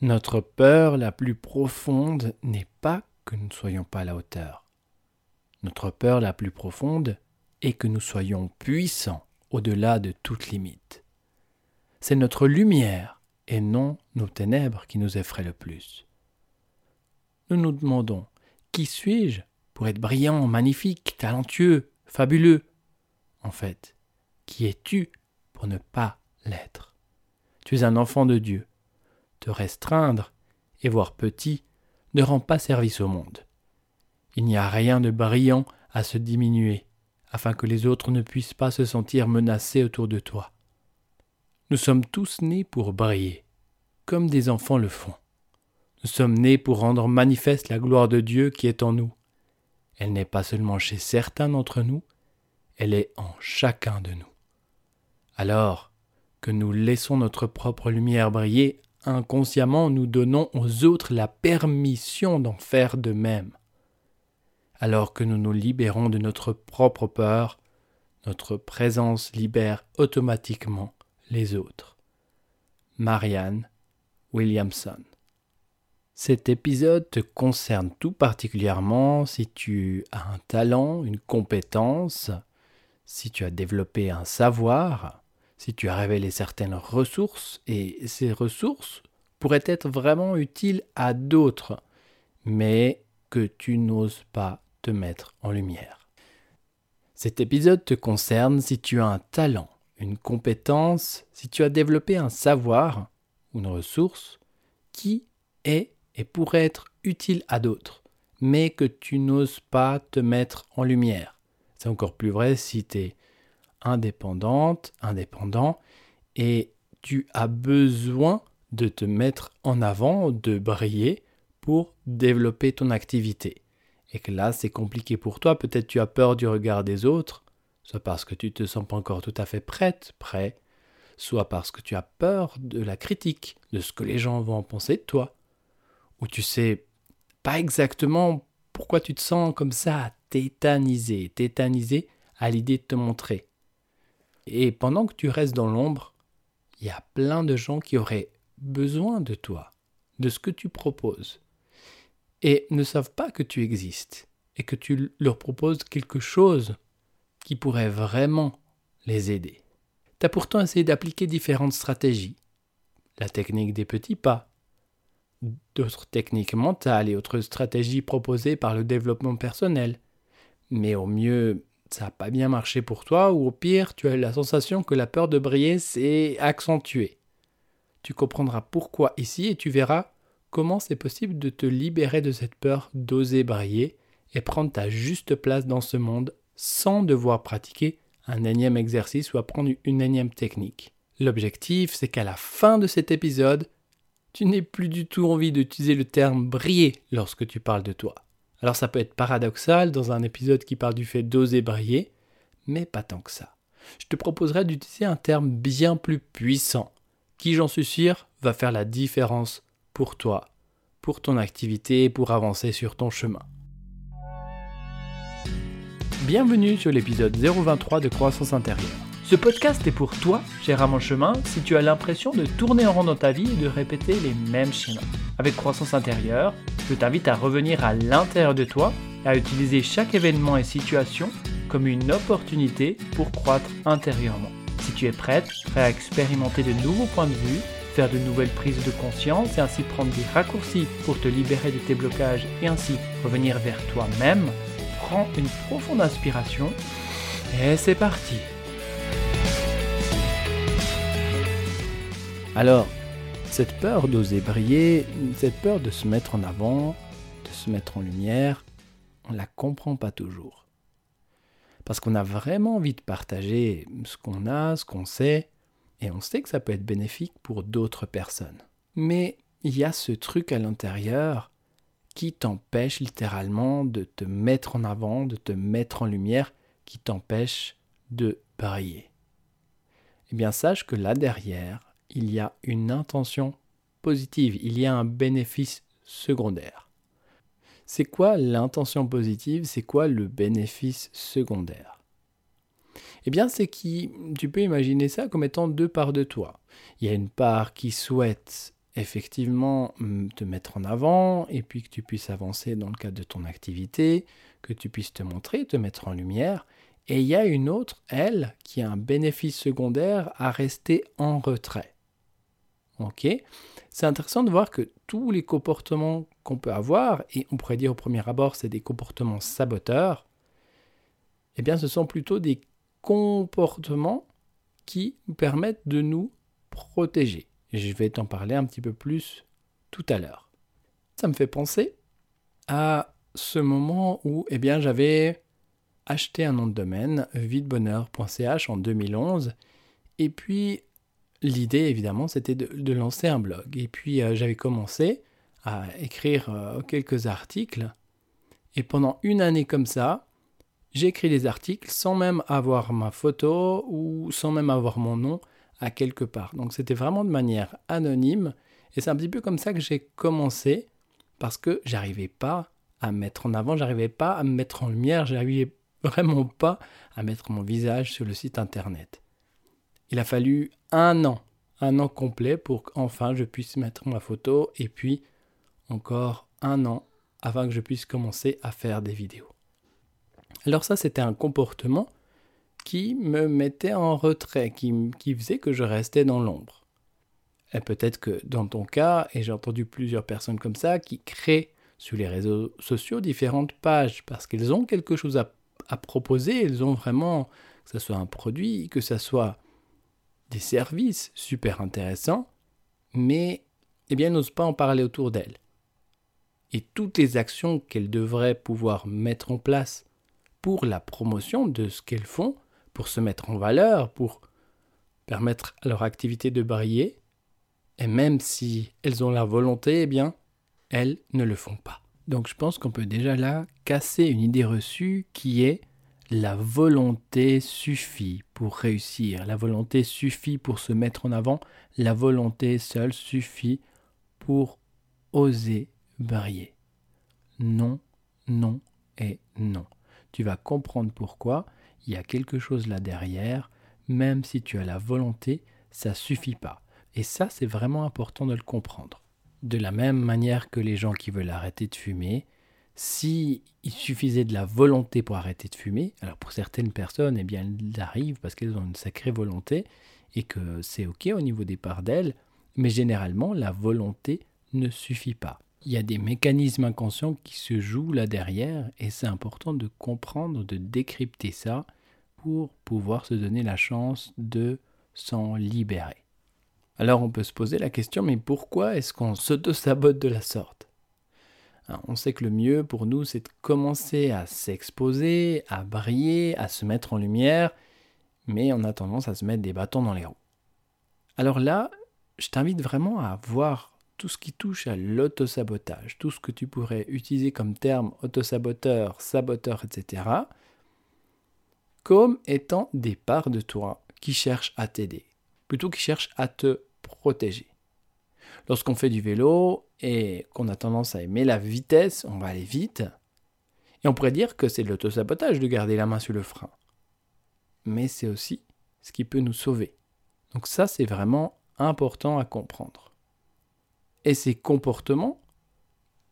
Notre peur la plus profonde n'est pas que nous ne soyons pas à la hauteur. Notre peur la plus profonde est que nous soyons puissants au-delà de toute limite. C'est notre lumière et non nos ténèbres qui nous effraient le plus. Nous nous demandons Qui suis-je pour être brillant, magnifique, talentueux, fabuleux? En fait, qui es-tu pour ne pas l'être? Tu es un enfant de Dieu. Restreindre et voir petit ne rend pas service au monde. Il n'y a rien de brillant à se diminuer, afin que les autres ne puissent pas se sentir menacés autour de toi. Nous sommes tous nés pour briller, comme des enfants le font. Nous sommes nés pour rendre manifeste la gloire de Dieu qui est en nous. Elle n'est pas seulement chez certains d'entre nous, elle est en chacun de nous. Alors que nous laissons notre propre lumière briller, inconsciemment nous donnons aux autres la permission d'en faire de même. Alors que nous nous libérons de notre propre peur, notre présence libère automatiquement les autres. Marianne Williamson. Cet épisode te concerne tout particulièrement si tu as un talent, une compétence, si tu as développé un savoir, si tu as révélé certaines ressources, et ces ressources pourraient être vraiment utiles à d'autres, mais que tu n'oses pas te mettre en lumière. Cet épisode te concerne si tu as un talent, une compétence, si tu as développé un savoir ou une ressource qui est et pourrait être utile à d'autres, mais que tu n'oses pas te mettre en lumière. C'est encore plus vrai si tu es indépendante, indépendant, et tu as besoin de te mettre en avant, de briller pour développer ton activité. Et que là, c'est compliqué pour toi, peut-être tu as peur du regard des autres, soit parce que tu te sens pas encore tout à fait prête, prêt, soit parce que tu as peur de la critique, de ce que les gens vont en penser de toi, ou tu sais pas exactement pourquoi tu te sens comme ça, tétanisé, tétanisé à l'idée de te montrer. Et pendant que tu restes dans l'ombre, il y a plein de gens qui auraient besoin de toi, de ce que tu proposes, et ne savent pas que tu existes, et que tu leur proposes quelque chose qui pourrait vraiment les aider. Tu as pourtant essayé d'appliquer différentes stratégies. La technique des petits pas, d'autres techniques mentales et autres stratégies proposées par le développement personnel. Mais au mieux, ça n'a pas bien marché pour toi, ou au pire, tu as la sensation que la peur de briller s'est accentuée. Tu comprendras pourquoi ici et tu verras comment c'est possible de te libérer de cette peur d'oser briller et prendre ta juste place dans ce monde sans devoir pratiquer un énième exercice ou apprendre une énième technique. L'objectif, c'est qu'à la fin de cet épisode, tu n'aies plus du tout envie d'utiliser le terme briller lorsque tu parles de toi. Alors ça peut être paradoxal dans un épisode qui parle du fait d'oser briller, mais pas tant que ça. Je te proposerai d'utiliser un terme bien plus puissant, qui j'en suis sûr va faire la différence pour toi, pour ton activité et pour avancer sur ton chemin. Bienvenue sur l'épisode 023 de Croissance intérieure. Ce podcast est pour toi, cher à mon chemin, si tu as l'impression de tourner en rond dans ta vie et de répéter les mêmes schémas. Avec croissance intérieure, je t'invite à revenir à l'intérieur de toi et à utiliser chaque événement et situation comme une opportunité pour croître intérieurement. Si tu es prête, prêt à expérimenter de nouveaux points de vue, faire de nouvelles prises de conscience et ainsi prendre des raccourcis pour te libérer de tes blocages et ainsi revenir vers toi-même, prends une profonde inspiration et c'est parti. Alors, cette peur d'oser briller, cette peur de se mettre en avant, de se mettre en lumière, on ne la comprend pas toujours. Parce qu'on a vraiment envie de partager ce qu'on a, ce qu'on sait, et on sait que ça peut être bénéfique pour d'autres personnes. Mais il y a ce truc à l'intérieur qui t'empêche littéralement de te mettre en avant, de te mettre en lumière, qui t'empêche de briller. Eh bien, sache que là derrière, il y a une intention positive, il y a un bénéfice secondaire. C'est quoi l'intention positive? C'est quoi le bénéfice secondaire? Eh bien, c'est que tu peux imaginer ça comme étant deux parts de toi. Il y a une part qui souhaite effectivement te mettre en avant et puis que tu puisses avancer dans le cadre de ton activité, que tu puisses te montrer, te mettre en lumière. Et il y a une autre, elle, qui a un bénéfice secondaire à rester en retrait. Ok C'est intéressant de voir que tous les comportements qu'on peut avoir, et on pourrait dire au premier abord c'est des comportements saboteurs, eh bien ce sont plutôt des comportements qui nous permettent de nous protéger. je vais t'en parler un petit peu plus tout à l'heure. Ça me fait penser à ce moment où eh bien, j'avais acheté un nom de domaine, videbonheur.ch en 2011. Et puis, l'idée, évidemment, c'était de, lancer un blog. Et puis, euh, j'avais commencé à écrire euh, quelques articles. Et pendant une année comme ça, j'ai écrit des articles sans même avoir ma photo ou sans même avoir mon nom à quelque part. Donc, c'était vraiment de manière anonyme. Et c'est un petit peu comme ça que j'ai commencé parce que j'arrivais pas à mettre en avant, j'arrivais pas à me mettre en lumière, j'arrivais vraiment pas à mettre mon visage sur le site internet. Il a fallu un an, un an complet pour qu'enfin je puisse mettre ma photo et puis encore un an avant que je puisse commencer à faire des vidéos. Alors ça c'était un comportement qui me mettait en retrait, qui, qui faisait que je restais dans l'ombre. Et peut-être que dans ton cas, et j'ai entendu plusieurs personnes comme ça, qui créent sur les réseaux sociaux différentes pages parce qu'elles ont quelque chose à, proposer, elles ont vraiment, que ce soit un produit, que ce soit des services super intéressants, mais eh bien n'osent pas en parler autour d'elles. Et toutes les actions qu'elles devraient pouvoir mettre en place pour la promotion de ce qu'elles font, pour se mettre en valeur, pour permettre à leur activité de briller, et même si elles ont la volonté, eh bien, elles ne le font pas. Donc je pense qu'on peut déjà là casser une idée reçue qui est la volonté suffit pour réussir, la volonté suffit pour se mettre en avant, la volonté seule suffit pour oser briller. Non, non et non. Tu vas comprendre pourquoi, il y a quelque chose là derrière, même si tu as la volonté, ça suffit pas. Et ça, c'est vraiment important de le comprendre. De la même manière que les gens qui veulent arrêter de fumer, si il suffisait de la volonté pour arrêter de fumer, alors pour certaines personnes, eh bien, elles arrivent parce qu'elles ont une sacrée volonté et que c'est ok au niveau des parts d'elles, mais généralement, la volonté ne suffit pas. Il y a des mécanismes inconscients qui se jouent là derrière et c'est important de comprendre, de décrypter ça pour pouvoir se donner la chance de s'en libérer. Alors on peut se poser la question, mais pourquoi est-ce qu'on s'auto-sabote de la sorte? On sait que le mieux pour nous, c'est de commencer à s'exposer, à briller, à se mettre en lumière, mais on a tendance à se mettre des bâtons dans les roues. Alors là, je t'invite vraiment à voir tout ce qui touche à l'auto-sabotage, tout ce que tu pourrais utiliser comme terme auto-saboteur, saboteur, etc., comme étant des parts de toi qui cherchent à t'aider, plutôt qui cherchent à te protéger. Lorsqu'on fait du vélo et qu'on a tendance à aimer la vitesse, on va aller vite. Et on pourrait dire que c'est de l'autosabotage de garder la main sur le frein. Mais c'est aussi ce qui peut nous sauver. Donc ça, c'est vraiment important à comprendre. Et ces comportements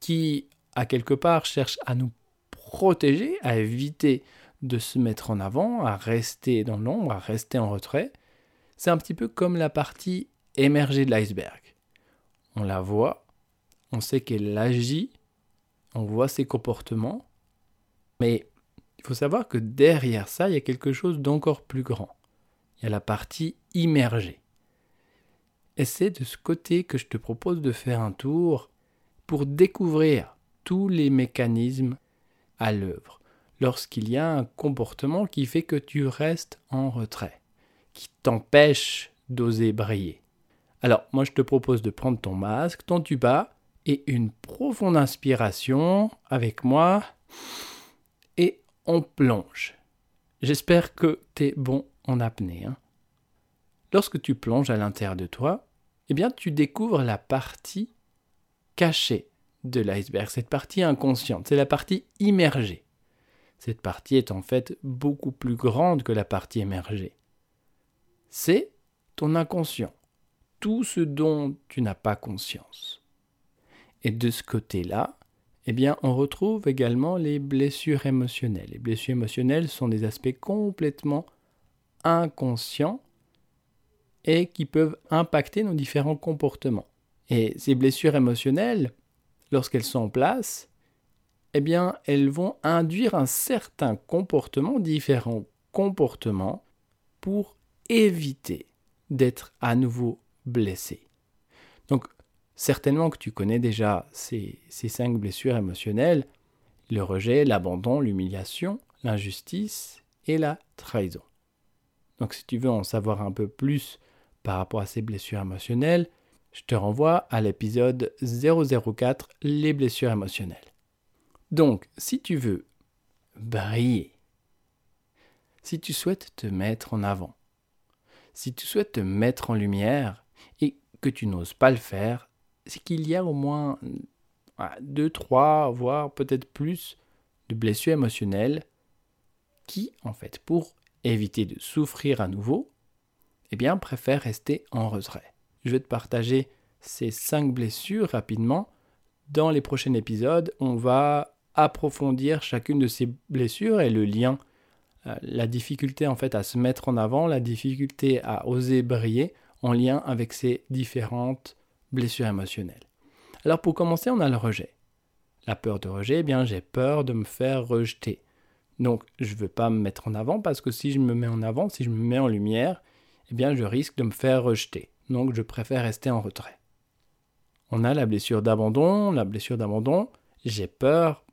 qui, à quelque part, cherchent à nous protéger, à éviter de se mettre en avant, à rester dans l'ombre, à rester en retrait, c'est un petit peu comme la partie émerger de l'iceberg. On la voit, on sait qu'elle agit, on voit ses comportements, mais il faut savoir que derrière ça, il y a quelque chose d'encore plus grand. Il y a la partie immergée. Et c'est de ce côté que je te propose de faire un tour pour découvrir tous les mécanismes à l'œuvre lorsqu'il y a un comportement qui fait que tu restes en retrait, qui t'empêche d'oser briller. Alors, moi, je te propose de prendre ton masque, ton tuba et une profonde inspiration avec moi. Et on plonge. J'espère que tu es bon en apnée. Hein. Lorsque tu plonges à l'intérieur de toi, eh bien, tu découvres la partie cachée de l'iceberg, cette partie inconsciente, c'est la partie immergée. Cette partie est en fait beaucoup plus grande que la partie émergée. C'est ton inconscient tout ce dont tu n'as pas conscience. Et de ce côté-là, eh bien, on retrouve également les blessures émotionnelles. Les blessures émotionnelles sont des aspects complètement inconscients et qui peuvent impacter nos différents comportements. Et ces blessures émotionnelles, lorsqu'elles sont en place, eh bien, elles vont induire un certain comportement, différents comportements, pour éviter d'être à nouveau blessé. Donc, certainement que tu connais déjà ces, ces cinq blessures émotionnelles, le rejet, l'abandon, l'humiliation, l'injustice et la trahison. Donc si tu veux en savoir un peu plus par rapport à ces blessures émotionnelles, je te renvoie à l'épisode 004, les blessures émotionnelles. Donc, si tu veux briller, si tu souhaites te mettre en avant, si tu souhaites te mettre en lumière que tu n'oses pas le faire, c'est qu'il y a au moins deux, trois, voire peut-être plus de blessures émotionnelles qui, en fait, pour éviter de souffrir à nouveau, eh bien, préfèrent rester en retrait. Je vais te partager ces cinq blessures rapidement. Dans les prochains épisodes, on va approfondir chacune de ces blessures et le lien, euh, la difficulté en fait à se mettre en avant, la difficulté à oser briller en lien avec ces différentes blessures émotionnelles. Alors pour commencer, on a le rejet. La peur de rejet, eh bien j'ai peur de me faire rejeter. Donc je ne veux pas me mettre en avant parce que si je me mets en avant, si je me mets en lumière, eh bien je risque de me faire rejeter donc je préfère rester en retrait. On a la blessure d'abandon, la blessure d'abandon, j'ai peur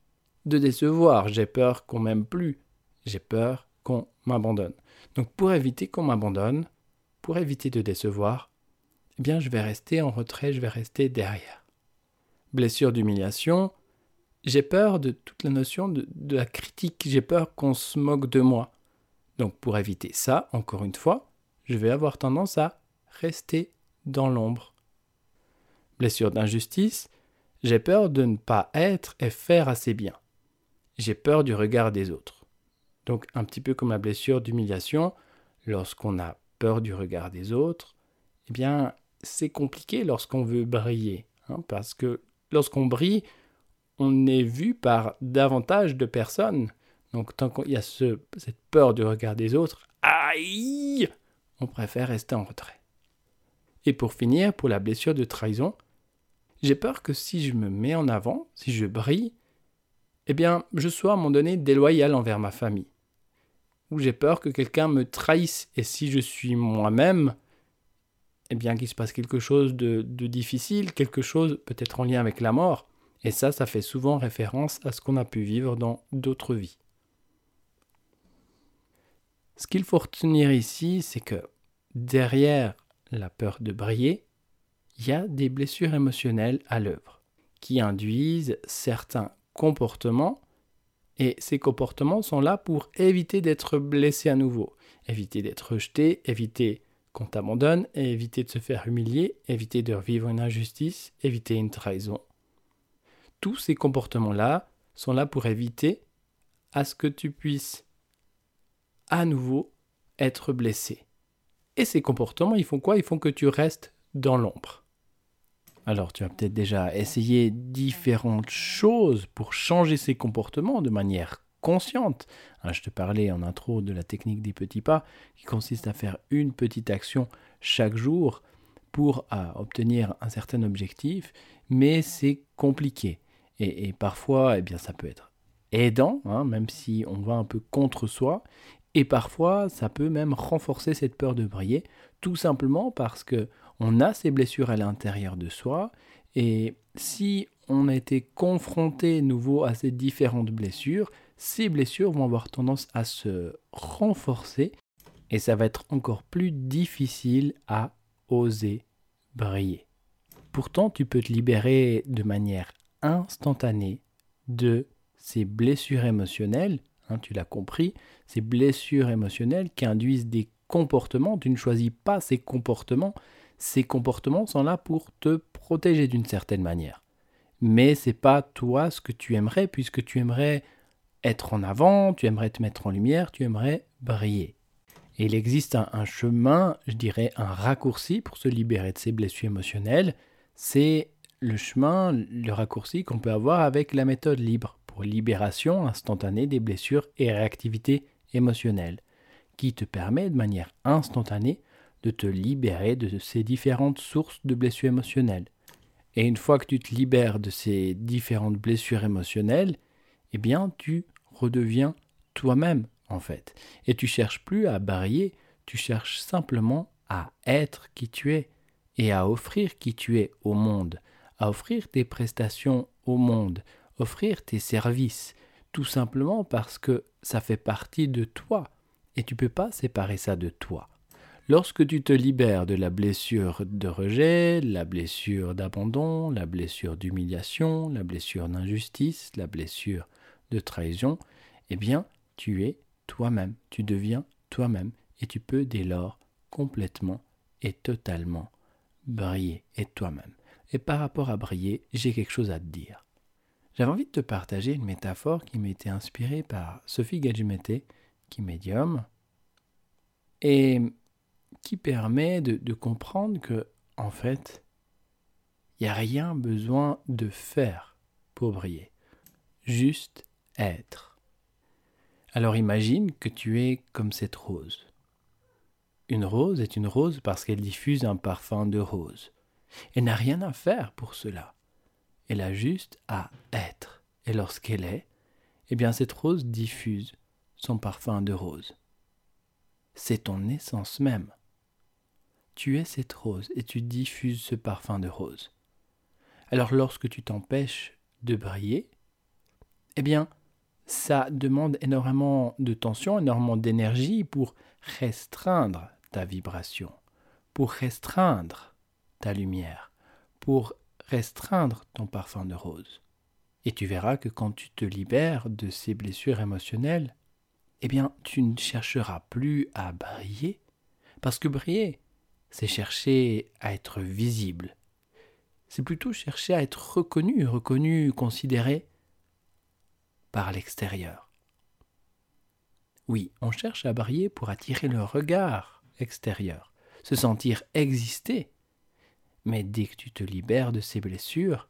de décevoir, j'ai peur qu'on m'aime plus, j'ai peur qu'on m'abandonne. Donc pour éviter qu'on m'abandonne, pour éviter de décevoir, eh bien je vais rester en retrait, je vais rester derrière. Blessure d'humiliation, j'ai peur de toute la notion de, de la critique, j'ai peur qu'on se moque de moi. Donc pour éviter ça, encore une fois, je vais avoir tendance à rester dans l'ombre. Blessure d'injustice, j'ai peur de ne pas être et faire assez bien. J'ai peur du regard des autres. Donc un petit peu comme la blessure d'humiliation, lorsqu'on a peur du regard des autres, eh bien c'est compliqué lorsqu'on veut briller, hein, parce que lorsqu'on brille, on est vu par davantage de personnes. Donc tant qu'il y a ce, cette peur du regard des autres, aïe, on préfère rester en retrait. Et pour finir, pour la blessure de trahison, j'ai peur que si je me mets en avant, si je brille, eh bien, je sois à un moment donné déloyal envers ma famille. Ou j'ai peur que quelqu'un me trahisse, et si je suis moi-même, eh bien, qu'il se passe quelque chose de, de difficile, quelque chose peut-être en lien avec la mort. Et ça, ça fait souvent référence à ce qu'on a pu vivre dans d'autres vies. Ce qu'il faut retenir ici, c'est que derrière la peur de briller, il y a des blessures émotionnelles à l'œuvre qui induisent certains comportements et ces comportements sont là pour éviter d'être blessé à nouveau, éviter d'être rejeté, éviter qu'on t'abandonne, éviter de se faire humilier, éviter de revivre une injustice, éviter une trahison. Tous ces comportements-là sont là pour éviter à ce que tu puisses à nouveau être blessé. Et ces comportements, ils font quoi? Ils font que tu restes dans l'ombre. Alors tu as peut-être déjà essayé différentes choses pour changer ces comportements de manière consciente. Hein, je te parlais en intro de la technique des petits pas qui consiste à faire une petite action chaque jour pour obtenir un certain objectif, mais c'est compliqué. Et, parfois, eh bien, ça peut être aidant, hein, même si on va un peu contre soi, et parfois, ça peut même renforcer cette peur de briller, tout simplement parce que on a ces blessures à l'intérieur de soi, et si on a été confronté nouveau à ces différentes blessures, ces blessures vont avoir tendance à se renforcer, et ça va être encore plus difficile à oser briller. Pourtant, tu peux te libérer de manière instantanée de ces blessures émotionnelles Hein, tu l'as compris, ces blessures émotionnelles qui induisent des comportements, tu ne choisis pas ces comportements, ces comportements sont là pour te protéger d'une certaine manière. Mais c'est pas toi ce que tu aimerais puisque tu aimerais être en avant, tu aimerais te mettre en lumière, tu aimerais briller. Et il existe un, chemin, je dirais un raccourci pour se libérer de ces blessures émotionnelles. C'est le chemin, le raccourci qu'on peut avoir avec la méthode libre pour libération instantanée des blessures et réactivité émotionnelle, qui te permet de manière instantanée de te libérer de ces différentes sources de blessures émotionnelles. Et une fois que tu te libères de ces différentes blessures émotionnelles, eh bien tu redeviens toi-même en fait. Et tu cherches plus à bariller, tu cherches simplement à être qui tu es et à offrir qui tu es au monde, à offrir tes prestations au monde, offrir tes services, tout simplement parce que ça fait partie de toi et tu peux pas séparer ça de toi. Lorsque tu te libères de la blessure de rejet, la blessure d'abandon, la blessure d'humiliation, la blessure d'injustice, la blessure de trahison, eh bien, tu es toi-même, tu deviens toi-même et tu peux dès lors complètement et totalement briller, et toi-même. Et par rapport à briller, j'ai quelque chose à te dire. J'avais envie de te partager une métaphore qui m'était inspirée par Sophie Gadjimete, qui est médium, et qui permet de, comprendre que, en fait, il n'y a rien besoin de faire pour briller. Juste être. Alors imagine que tu es comme cette rose. Une rose est une rose parce qu'elle diffuse un parfum de rose. Elle n'a rien à faire pour cela. Elle a juste à être. Et lorsqu'elle est, eh bien cette rose diffuse son parfum de rose. C'est ton essence même. Tu es cette rose et tu diffuses ce parfum de rose. Alors lorsque tu t'empêches de briller, eh bien, ça demande énormément de tension, énormément d'énergie pour restreindre ta vibration, pour restreindre ta lumière, pour restreindre ton parfum de rose. Et tu verras que quand tu te libères de ces blessures émotionnelles, eh bien, tu ne chercheras plus à briller, parce que briller, c'est chercher à être visible. C'est plutôt chercher à être reconnu, reconnu, considéré par l'extérieur. Oui, on cherche à briller pour attirer le regard extérieur, se sentir exister. Mais dès que tu te libères de ces blessures,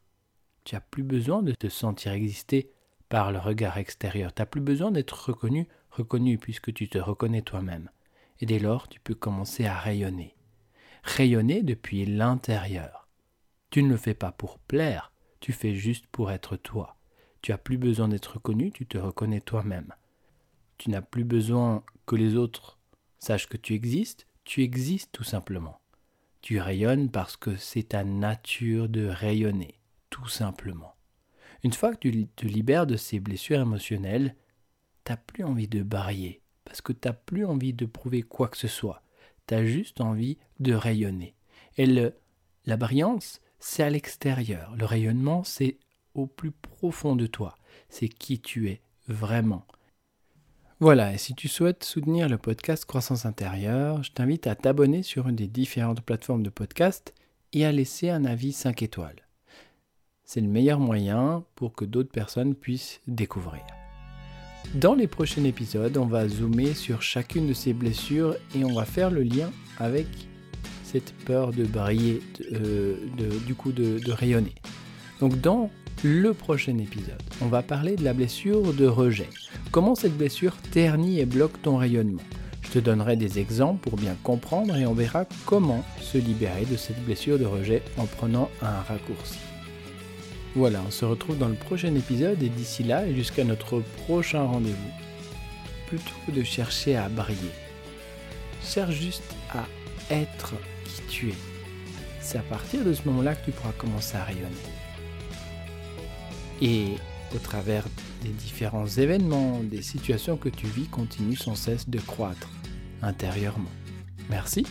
tu n'as plus besoin de te sentir exister par le regard extérieur. Tu n'as plus besoin d'être reconnu, reconnu puisque tu te reconnais toi-même. Et dès lors, tu peux commencer à rayonner. Rayonner depuis l'intérieur. Tu ne le fais pas pour plaire, tu fais juste pour être toi. Tu n'as plus besoin d'être reconnu, tu te reconnais toi-même. Tu n'as plus besoin que les autres sachent que tu existes, tu existes tout simplement. Tu rayonnes parce que c'est ta nature de rayonner, tout simplement. Une fois que tu te libères de ces blessures émotionnelles, t'as plus envie de bariller, parce que t'as plus envie de prouver quoi que ce soit. Tu as juste envie de rayonner. Et le, la brillance, c'est à l'extérieur. Le rayonnement, c'est au plus profond de toi. C'est qui tu es vraiment. Voilà, et si tu souhaites soutenir le podcast Croissance intérieure, je t'invite à t'abonner sur une des différentes plateformes de podcast et à laisser un avis 5 étoiles. C'est le meilleur moyen pour que d'autres personnes puissent découvrir. Dans les prochains épisodes, on va zoomer sur chacune de ces blessures et on va faire le lien avec cette peur de briller, euh, du coup de, de rayonner. Donc dans le prochain épisode, on va parler de la blessure de rejet. Comment cette blessure ternit et bloque ton rayonnement? Je te donnerai des exemples pour bien comprendre et on verra comment se libérer de cette blessure de rejet en prenant un raccourci. Voilà, on se retrouve dans le prochain épisode et d'ici là et jusqu'à notre prochain rendez-vous, plutôt que de chercher à briller, cherche juste à être qui tu es. C'est à partir de ce moment-là que tu pourras commencer à rayonner. Et au travers des différents événements, des situations que tu vis, continue sans cesse de croître intérieurement. Merci